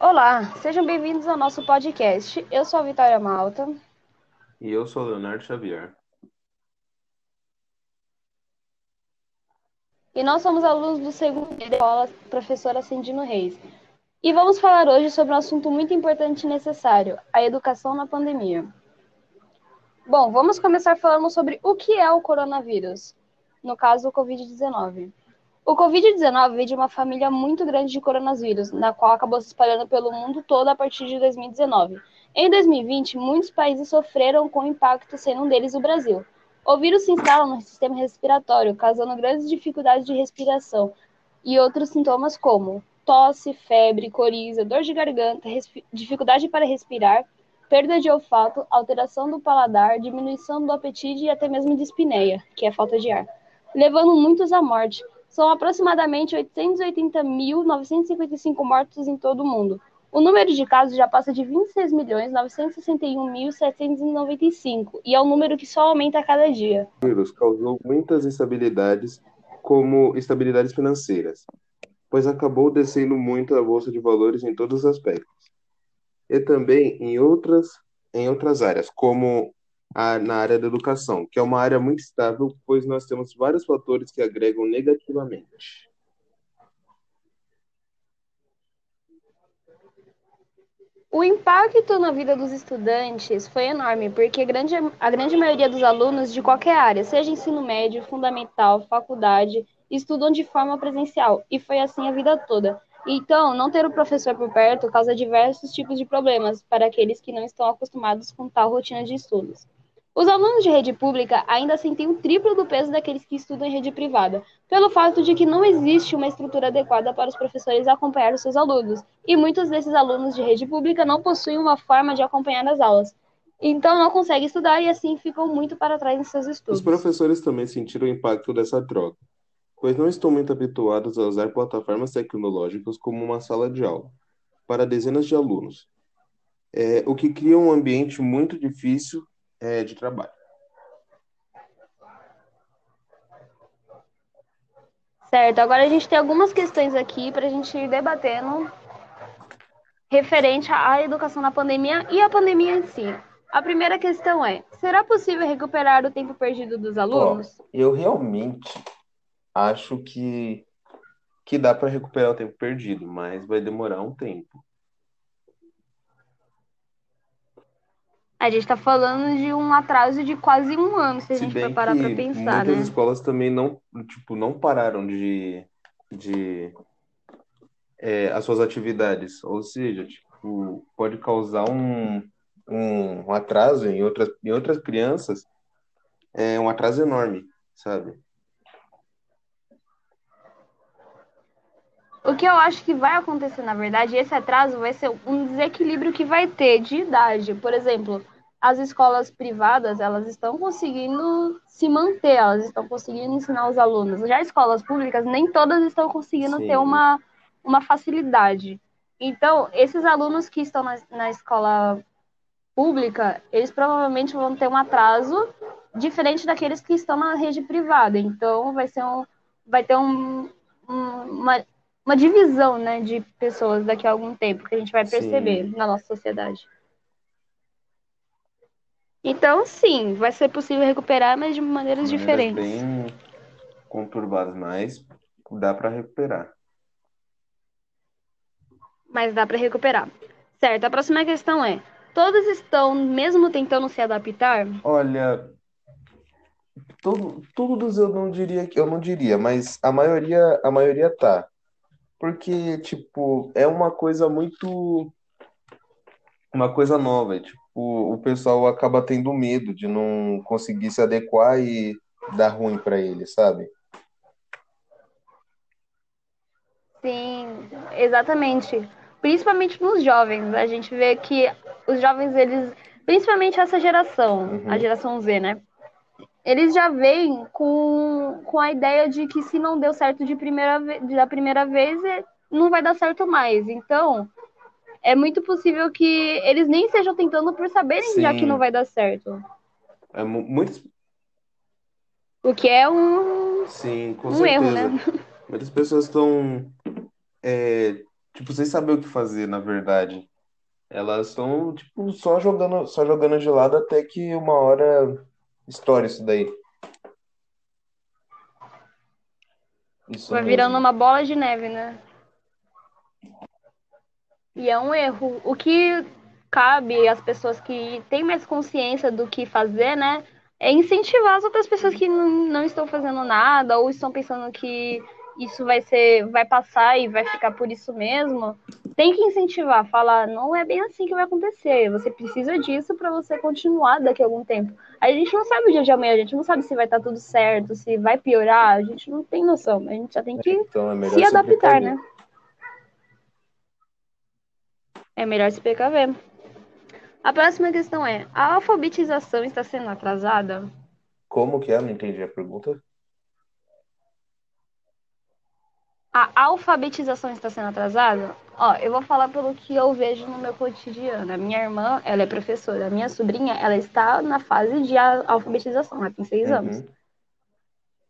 Olá, sejam bem-vindos ao nosso podcast. Eu sou a Vitória Malta. E eu sou o Leonardo Xavier. E nós somos alunos do segundo dia da escola professora Cendino Reis. E vamos falar hoje sobre um assunto muito importante e necessário, a educação na pandemia. Bom, vamos começar falando sobre o que é o coronavírus, no caso o Covid-19. O Covid-19 veio de uma família muito grande de coronavírus, na qual acabou se espalhando pelo mundo todo a partir de 2019. Em 2020, muitos países sofreram com o impacto, sendo um deles o Brasil. O vírus se instala no sistema respiratório, causando grandes dificuldades de respiração e outros sintomas como tosse, febre, coriza, dor de garganta, dificuldade para respirar, perda de olfato, alteração do paladar, diminuição do apetite e até mesmo dispneia, que é falta de ar, levando muitos à morte. São aproximadamente 880.955 mortos em todo o mundo. O número de casos já passa de 26.961.795 e é um número que só aumenta a cada dia. O vírus causou muitas instabilidades, como instabilidades financeiras, pois acabou descendo muito a bolsa de valores em todos os aspectos. E também em outras, em outras áreas, como na área da educação, que é uma área muito estável, pois nós temos vários fatores que agregam negativamente. O impacto na vida dos estudantes foi enorme, porque grande, a grande maioria dos alunos de qualquer área, seja ensino médio, fundamental, faculdade, estudam de forma presencial, e foi assim a vida toda. Então, não ter o professor por perto causa diversos tipos de problemas para aqueles que não estão acostumados com tal rotina de estudos. Os alunos de rede pública ainda sentem o triplo do peso daqueles que estudam em rede privada, pelo fato de que não existe uma estrutura adequada para os professores acompanhar os seus alunos, e muitos desses alunos de rede pública não possuem uma forma de acompanhar as aulas. Então não conseguem estudar e assim ficam muito para trás em seus estudos. Os professores também sentiram o impacto dessa troca, pois não estão muito habituados a usar plataformas tecnológicas como uma sala de aula para dezenas de alunos, é, o que cria um ambiente muito difícil é, de trabalho. Certo, agora a gente tem algumas questões aqui para a gente ir debatendo referente à educação na pandemia e à pandemia em si. A primeira questão é: será possível recuperar o tempo perdido dos alunos? Eu realmente acho que, que dá para recuperar o tempo perdido, mas vai demorar um tempo. A gente está falando de um atraso de quase um ano, se a gente for parar para pensar, muitas né? escolas também não, tipo, não pararam de, de é, as suas atividades, ou seja, tipo, pode causar um, um, um atraso em outras, em outras crianças, é um atraso enorme, sabe? O que eu acho que vai acontecer, na verdade, esse atraso vai ser um desequilíbrio que vai ter de idade. Por exemplo, as escolas privadas, elas estão conseguindo se manter, elas estão conseguindo ensinar os alunos. Já escolas públicas, nem todas estão conseguindo Sim. ter uma, uma facilidade. Então, esses alunos que estão na, na escola pública, eles provavelmente vão ter um atraso diferente daqueles que estão na rede privada. Então, vai ser um, vai ter um, um uma uma divisão né, de pessoas daqui a algum tempo que a gente vai perceber sim. na nossa sociedade. Então, sim, vai ser possível recuperar, mas de maneiras, maneiras diferentes. Bem conturbadas, mas dá para recuperar. Mas dá para recuperar. Certo, a próxima questão é: todos estão mesmo tentando se adaptar? Olha, todo, todos eu não diria que eu não diria, mas a maioria a maioria tá. Porque, tipo, é uma coisa muito. Uma coisa nova. Tipo, o pessoal acaba tendo medo de não conseguir se adequar e dar ruim para ele, sabe? Sim, exatamente. Principalmente nos jovens. A gente vê que os jovens, eles. Principalmente essa geração, uhum. a geração Z, né? Eles já vêm com, com a ideia de que se não deu certo de primeira da primeira vez, é, não vai dar certo mais. Então, é muito possível que eles nem estejam tentando por saberem Sim. já que não vai dar certo. É muito... O que é um, Sim, com um certeza. erro, né? Muitas pessoas estão, é, tipo, sem saber o que fazer, na verdade. Elas estão, tipo, só jogando, só jogando de lado até que uma hora estoure isso daí. Isso Vai virando mesmo. uma bola de neve, né? E é um erro. O que cabe às pessoas que têm mais consciência do que fazer, né? É incentivar as outras pessoas que não, não estão fazendo nada ou estão pensando que isso vai ser, vai passar e vai ficar por isso mesmo. Tem que incentivar, falar, não é bem assim que vai acontecer. Você precisa disso para você continuar daqui a algum tempo. A gente não sabe o dia de amanhã, a gente não sabe se vai estar tudo certo, se vai piorar, a gente não tem noção. A gente já tem que Então é se se adaptar, precaver. né? É melhor se precaver. A próxima questão é: a alfabetização está sendo atrasada? Como que é? Não entendi a pergunta. A alfabetização está sendo atrasada? Ó, eu vou falar pelo que eu vejo no meu cotidiano. A minha irmã, ela é professora. A minha sobrinha, ela está na fase de alfabetização, ela tem seis anos. Uhum.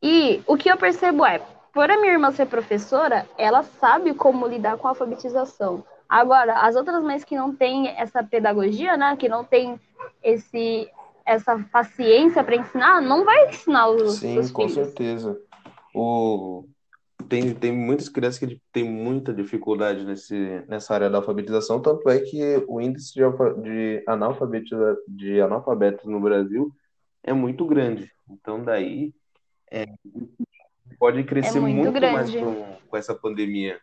E o que eu percebo é, por a minha irmã ser professora, ela sabe como lidar com a alfabetização. Agora, as outras mães que não têm essa pedagogia, né, que não têm esse essa paciência para ensinar, não vai ensinar os Sim, com filhos. certeza. O... Tem, tem muitas crianças que têm muita dificuldade nesse, nessa área da alfabetização, tanto é que o índice de, de, analfabetiza, de analfabetos no Brasil é muito grande. Então, daí, é, pode É crescer muito muito mais com, com essa pandemia.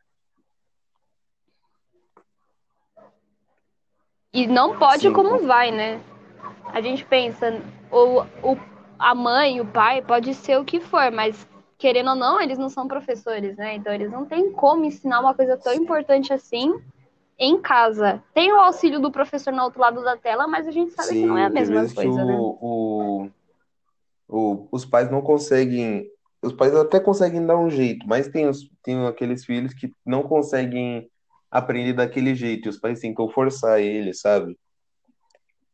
E não pode Sim, como com- vai, né? A gente pensa, o, o, a mãe, o pai, pode ser o que for, mas querendo ou não, eles não são professores, né? Então eles não têm como ensinar uma coisa tão importante assim em casa. Tem o auxílio do professor no outro lado da tela, mas a gente sabe que não é a sim, mesma vezes que coisa, né? o, o, o, os pais não conseguem. Os pais até conseguem dar um jeito, mas tem, os, tem aqueles filhos que não conseguem aprender daquele jeito, e os pais tentam forçar eles, sabe?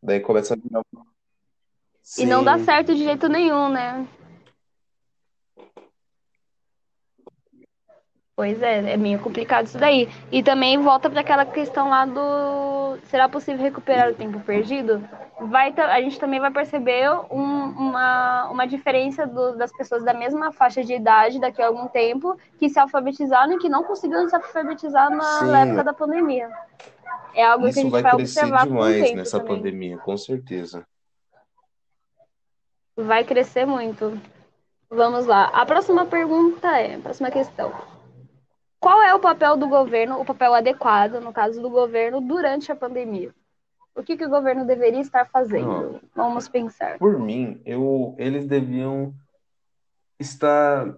Daí começa a virar. E não dá Sim, certo de jeito nenhum, né? Pois é, é meio complicado isso daí. E também volta para aquela questão lá do será possível recuperar o tempo perdido? Vai, a gente também vai perceber um- uma, uma diferença do- das pessoas da mesma faixa de idade daqui a algum tempo que se alfabetizaram e que não conseguiram se alfabetizar na sim, época da pandemia. É algo que a isso gente vai vai crescer observar demais nessa também. pandemia, com certeza. Vai crescer muito. Vamos lá. A próxima pergunta é, a próxima questão. Qual é o papel do governo, o papel adequado, no caso do governo, durante a pandemia? O que, que o governo deveria estar fazendo? Vamos pensar. Por mim, eu, eles deviam estar.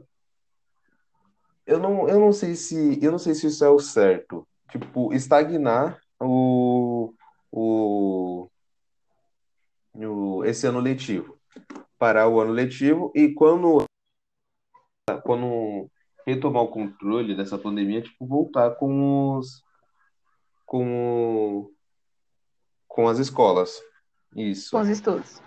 Eu não, eu não sei se, eu não sei se isso é o certo. Tipo, estagnar o, o, o, esse ano letivo. Parar o ano letivo e quando, quando retomar o controle dessa pandemia, tipo, voltar com os, com, com as escolas. Isso. Com os estudos.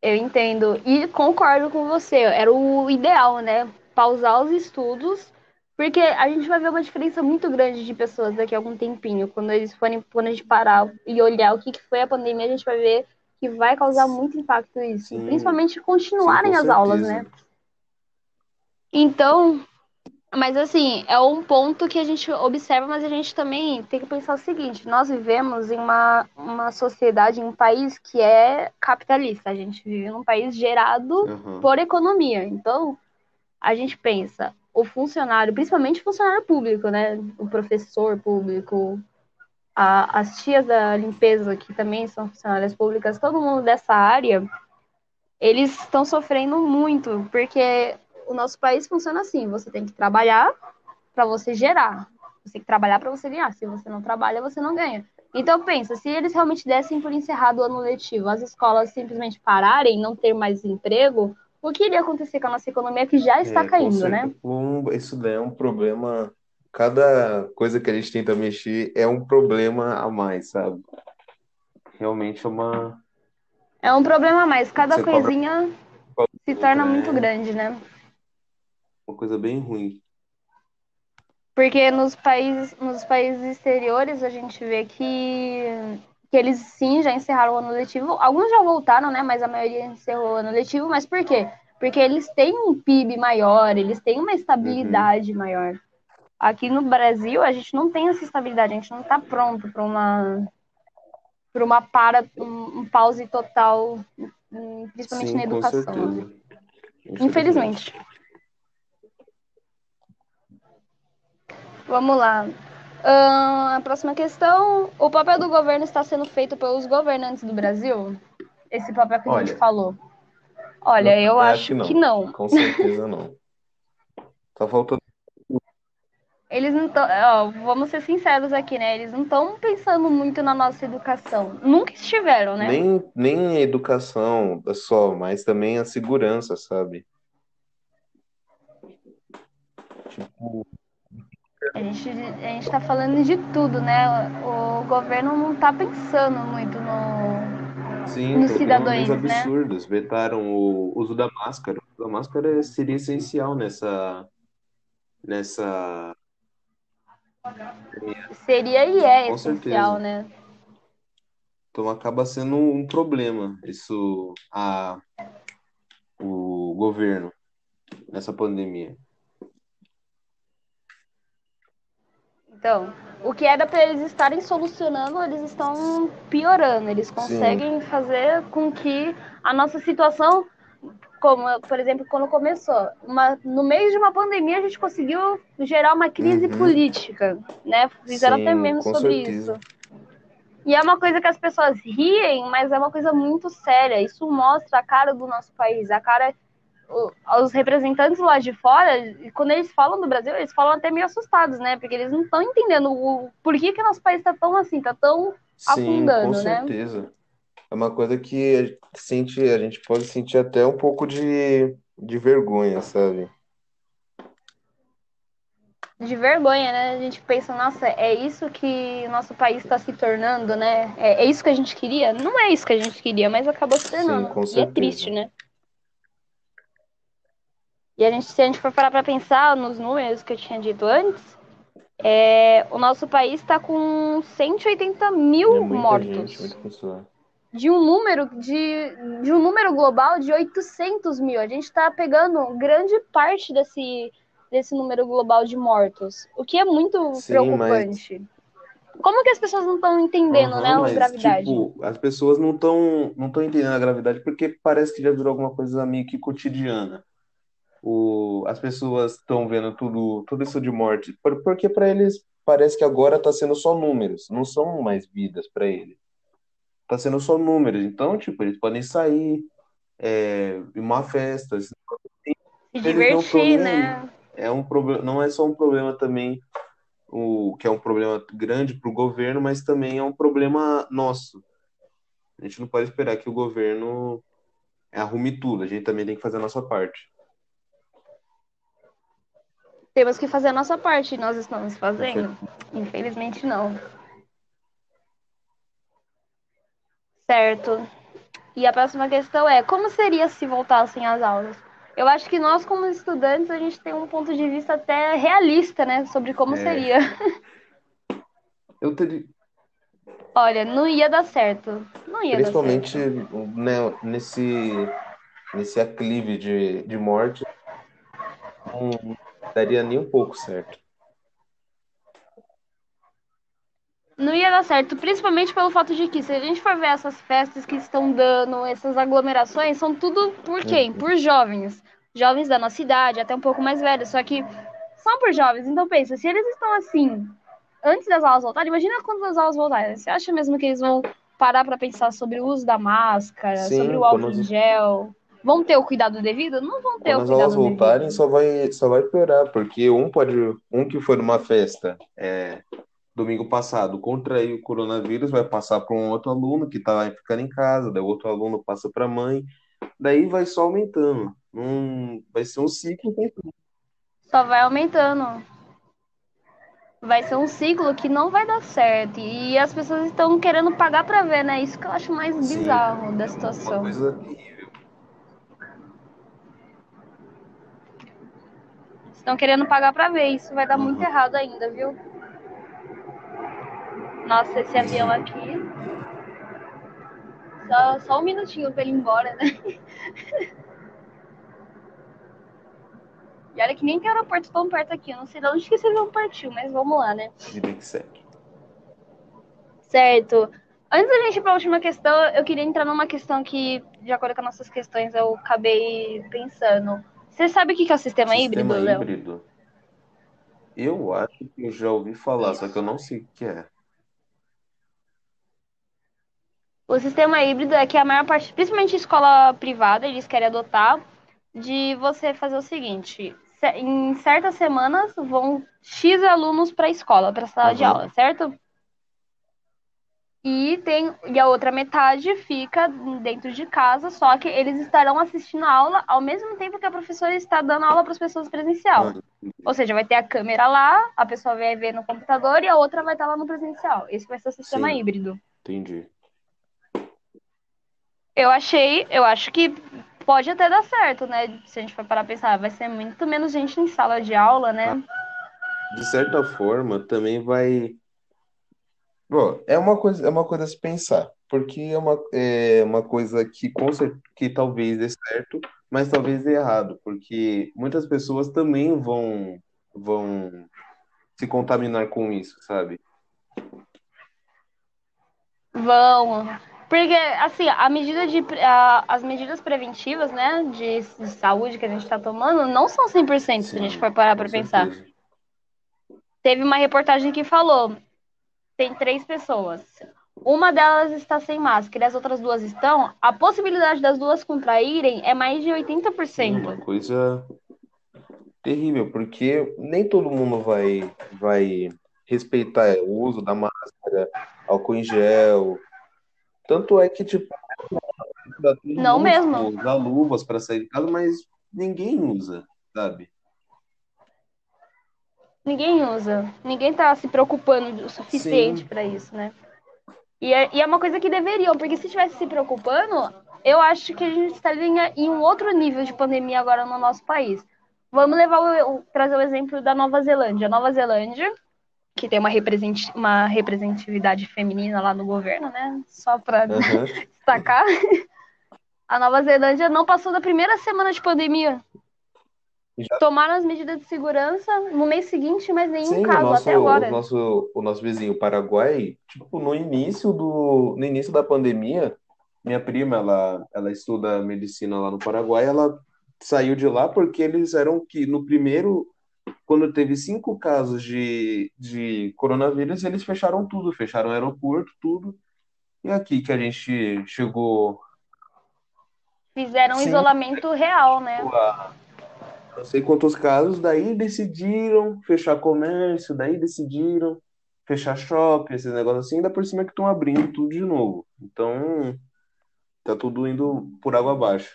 Eu entendo e concordo com você. Era o ideal, né? Pausar os estudos, porque a gente vai ver uma diferença muito grande de pessoas daqui a algum tempinho. Quando eles forem, quando a gente parar e olhar o que que foi a pandemia, a gente vai ver que vai causar muito impacto isso. Sim, Principalmente sim, continuarem com as aulas, né? Então, mas assim, é um ponto que a gente observa, mas a gente também tem que pensar o seguinte: nós vivemos em uma, uma sociedade, em um país que é capitalista. A gente vive num país gerado Aham. por economia. Então, a gente pensa, o funcionário, principalmente o funcionário público, né? O professor público, a- as tias da limpeza, que também são funcionárias públicas, todo mundo dessa área, eles estão sofrendo muito, porque o nosso país funciona assim: você tem que trabalhar para você gerar, você tem que trabalhar para você ganhar. Se você não trabalha, você não ganha. Então pensa, se eles realmente dessem por encerrado o ano letivo, as escolas simplesmente pararem, não ter mais emprego, o que iria acontecer com a nossa economia que já está É, caindo, certeza. né? Um, isso daí é um problema. Cada coisa que a gente tenta mexer é um problema a mais, sabe? Realmente é uma. É um problema a mais. Cada Você cobra coisinha se torna outra, muito é grande, né? Uma coisa bem ruim. Porque nos países, nos países exteriores a gente vê que, que eles sim já encerraram o ano letivo. Alguns já voltaram, né? Mas a maioria encerrou o ano letivo. Mas por quê? Porque eles têm um PIB maior, eles têm uma estabilidade uhum. maior. Aqui no Brasil, a gente não tem essa estabilidade, a gente não está pronto para uma para uma para um, um, pause total, principalmente Sim, na educação. Infelizmente. Vamos lá. Uh, a próxima questão: o papel do governo está sendo feito pelos governantes do Brasil? Esse papel que a gente falou. Olha, não, eu acho, que, não. que não. Com certeza não. Tá faltando. Eles não estão. Vamos ser sinceros aqui, né? Eles não estão pensando muito na nossa educação. Nunca estiveram, né? Nem, nem a educação só, mas também a segurança, sabe? Tipo. A gente, a gente tá falando de tudo, né? O governo não tá pensando muito no, Sim, nos cidadãos, né? absurdos. Vetaram o uso da máscara. A máscara seria essencial nessa, nessa Seria e é Com essencial, certeza. né? Então acaba sendo um problema isso a o governo nessa pandemia. Então, o que era para eles estarem solucionando, eles estão piorando. Eles conseguem Sim. fazer com que a nossa situação como, por exemplo, quando começou, uma, no meio de uma pandemia, a gente conseguiu gerar uma crise uhum. política, né? Fizeram Sim, até mesmo sobre certeza. isso. E é uma coisa que as pessoas riem, mas é uma coisa muito séria. Isso mostra a cara do nosso país, a cara. Os representantes lá de fora, quando eles falam do Brasil, eles falam até meio assustados, né? Porque eles não estão entendendo o por que, que nosso país está tão assim, está tão Sim, afundando, com né? certeza é uma coisa que a gente sente, a gente pode sentir até um pouco de, de vergonha, sabe? De vergonha, né? A gente pensa, nossa, é isso que o nosso país está se tornando, né? É, é, isso que a gente queria? Não é isso que a gente queria, mas acabou se tornando. Sim, com. E é triste, né? E a gente, se a gente for parar para pensar nos números que eu tinha dito antes, é, o nosso país está com 180 mil é mortos. Gente, de um número de, de um número global de 800 mil. A gente está pegando grande parte desse, desse número global de mortos, o que é muito Sim, preocupante. Mas... Como que as pessoas não estão entendendo, uhum, né, a mas, gravidade? Tipo, as pessoas não estão não estão entendendo a gravidade porque parece que já virou alguma coisa meio que cotidiana. O, as pessoas estão vendo tudo, tudo isso de morte, porque para eles parece que agora está sendo só números, não são mais vidas para eles tá sendo só números. Então, tipo, eles podem sair, é, uma festa. Se divertir, né? É um problema, não é só um problema também, o que é um problema grande para o governo, mas também é um problema nosso. A gente não pode esperar que o governo arrume tudo, a gente também tem que fazer a nossa parte. Temos que fazer a nossa parte, nós estamos fazendo? Infelizmente não. Certo. E a próxima questão é: como seria se voltassem às aulas? Eu acho que nós, como estudantes, a gente tem um ponto de vista até realista, né, sobre como é. seria. Eu teria. Olha, não ia dar certo. Não ia Principalmente né, nesse, nesse aclive de, de morte, não daria nem um pouco certo. não ia dar certo, principalmente pelo fato de que, se a gente for ver essas festas que estão dando, essas aglomerações, são tudo por quem? Por jovens. Jovens da nossa idade, até um pouco mais velhos, só que são por jovens. Então pensa, se eles estão assim, antes das aulas voltarem, imagina quando as aulas voltarem. Você acha mesmo que eles vão parar para pensar sobre o uso da máscara, Sim, sobre o álcool em gel? Vão ter o cuidado devido? Não vão ter quando o cuidado devido. Quando as aulas voltarem, só vai, só vai piorar, porque um pode, um que for numa festa, é, domingo passado contraiu o coronavírus, vai passar para um outro aluno que está ficando em casa, daí o outro aluno passa para a mãe, daí vai só aumentando. Um, vai ser um ciclo Só vai aumentando. Vai ser um ciclo que não vai dar certo. E as pessoas estão querendo pagar para ver, né? Isso que eu acho mais Sim, bizarro da situação. Uma coisa Estão querendo pagar para ver. Isso vai dar muito errado ainda, viu? Nossa, esse avião aqui. Só, só um minutinho pra ele ir embora, né? E olha que nem tem aeroporto tão perto aqui. Eu não sei de onde que esse avião partiu, mas vamos lá, né? Vida que segue. Certo. Antes da gente ir para a última questão, eu queria entrar numa questão que, de acordo com as nossas questões, eu acabei pensando. Você sabe o que é o sistema, híbrido, Sistema Léo? híbrido. Eu acho que eu já ouvi falar, só que eu não sei o que é. O sistema híbrido é que a maior parte, principalmente escola privada, eles querem adotar, de você fazer o seguinte: em certas semanas vão X alunos para a escola, para a sala de Uhum. aula, certo? E tem e a outra metade fica dentro de casa, só que eles estarão assistindo a aula ao mesmo tempo que a professora está dando aula para as pessoas presencial. Ah, Ou seja, vai ter a câmera lá, a pessoa vai ver no computador e a outra vai estar lá no presencial. Esse vai ser o sistema Sim. híbrido. entendi. Eu achei, eu acho que pode até dar certo, né? Se a gente for parar pra pensar, vai ser muito menos gente em sala de aula, né? De certa forma, também vai. Bom, é uma coisa, é uma coisa a se pensar, porque é uma, é uma coisa que, com cer- que talvez dê certo, mas talvez dê errado, porque muitas pessoas também vão, vão se contaminar com isso, sabe? Vão. Porque, assim, a medida de, a- as medidas preventivas, né, de, de saúde que a gente tá tomando não são 100%, se a gente for parar pra pensar. Teve uma reportagem que falou, tem três pessoas. Uma delas está sem máscara e as outras duas estão. A possibilidade das duas contraírem é mais de Sim, 80%. uma coisa terrível, porque nem todo mundo vai, vai respeitar o uso da máscara, álcool em gel. Tanto é que, tipo, Não mesmo. usar luvas para sair de casa, mas ninguém usa, sabe? Ninguém usa. Ninguém tá se preocupando o suficiente pra isso, né? E é, e é uma coisa que deveriam, porque se tivesse se preocupando, eu acho que a gente estaria em um outro nível de pandemia agora no nosso país. Vamos levar o, trazer o exemplo da Nova Zelândia. Nova Zelândia, que tem uma, represent, uma representatividade feminina lá no governo, né? Só pra Aham. destacar. A Nova Zelândia não passou da primeira semana de pandemia. Já- Tomaram as medidas de segurança no mês seguinte, mas nenhum Sim, caso nosso, até agora. o nosso, o nosso vizinho Paraguai, tipo, no início do, no início da pandemia, minha prima, ela, ela estuda medicina lá no Paraguai, ela saiu de lá porque eles eram que no primeiro, quando teve cinco casos de, de coronavírus, eles fecharam tudo, fecharam o aeroporto, tudo. E aqui que a gente chegou Fizeram um Sim. isolamento real, né? a não sei quantos casos, daí decidiram fechar comércio, daí decidiram fechar shopping, esses negócios assim, ainda por cima que estão abrindo tudo de novo. Então, tá tudo indo por água abaixo.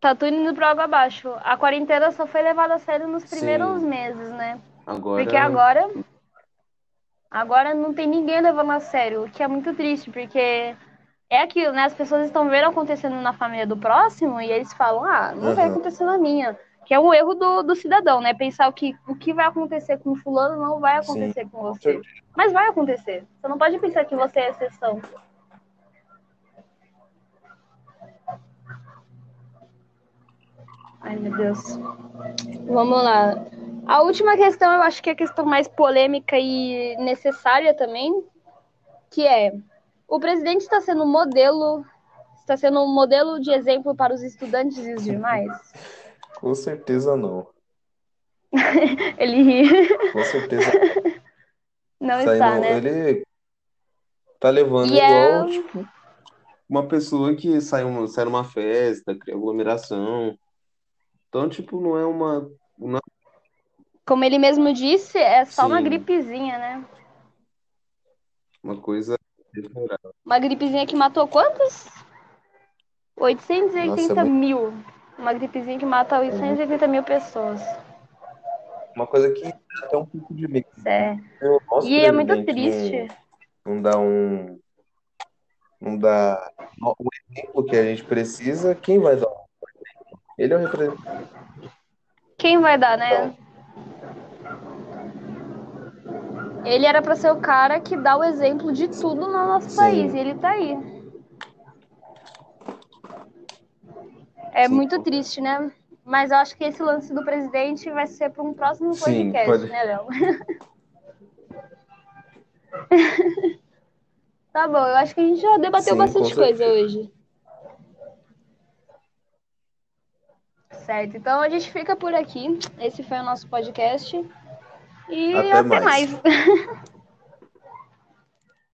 Tá tudo indo pra água abaixo. A quarentena só foi levada a sério nos Sim. primeiros meses, né? Agora, Porque agora. Agora não tem ninguém levando a sério, o que é muito triste, porque é aquilo, né? As pessoas estão vendo acontecendo na família do próximo e eles falam, ah, não vai Aham. acontecer na minha. Que é um erro do, do cidadão, né? Pensar o que, o que vai acontecer com o fulano não vai Sim, acontecer com com você. Mas vai acontecer. Você não pode pensar que você é exceção. Ai, meu Deus. Vamos lá. A última questão, eu acho que é a questão mais polêmica e necessária também, que é: o presidente está sendo um modelo, está sendo um modelo de exemplo para os estudantes e os demais? Com certeza não. Ele ri. Com certeza Não Saindo- está, né? Ele tá levando E é- igual, tipo, uma pessoa que sai, uma, sai numa festa, cria aglomeração. Então, tipo, não é uma. Não, Como ele mesmo disse, é só uma Sim. gripezinha, né? uma coisa. Uma gripezinha que matou quantos? 880 Nossa, é mil. Uma gripezinha que mata 880 mil pessoas. Uma coisa que até um pouco de medo. É. O nosso E é muito presidente triste. Não, não dá um. Não dá o exemplo que a gente precisa, quem vai dar? Ele é o representante. Quem vai dar, né? Ele era para ser o cara que dá o exemplo de tudo no nosso Sim. país, e ele tá aí. É Sim. muito triste, né? Mas eu acho que esse lance do presidente vai ser para um próximo Sim, podcast, pode- né, Léo? tá bom, eu acho que a gente já debateu Sim, bastante coisa hoje. Certo, então a gente fica por aqui. Esse foi o nosso podcast. E Até até mais. mais.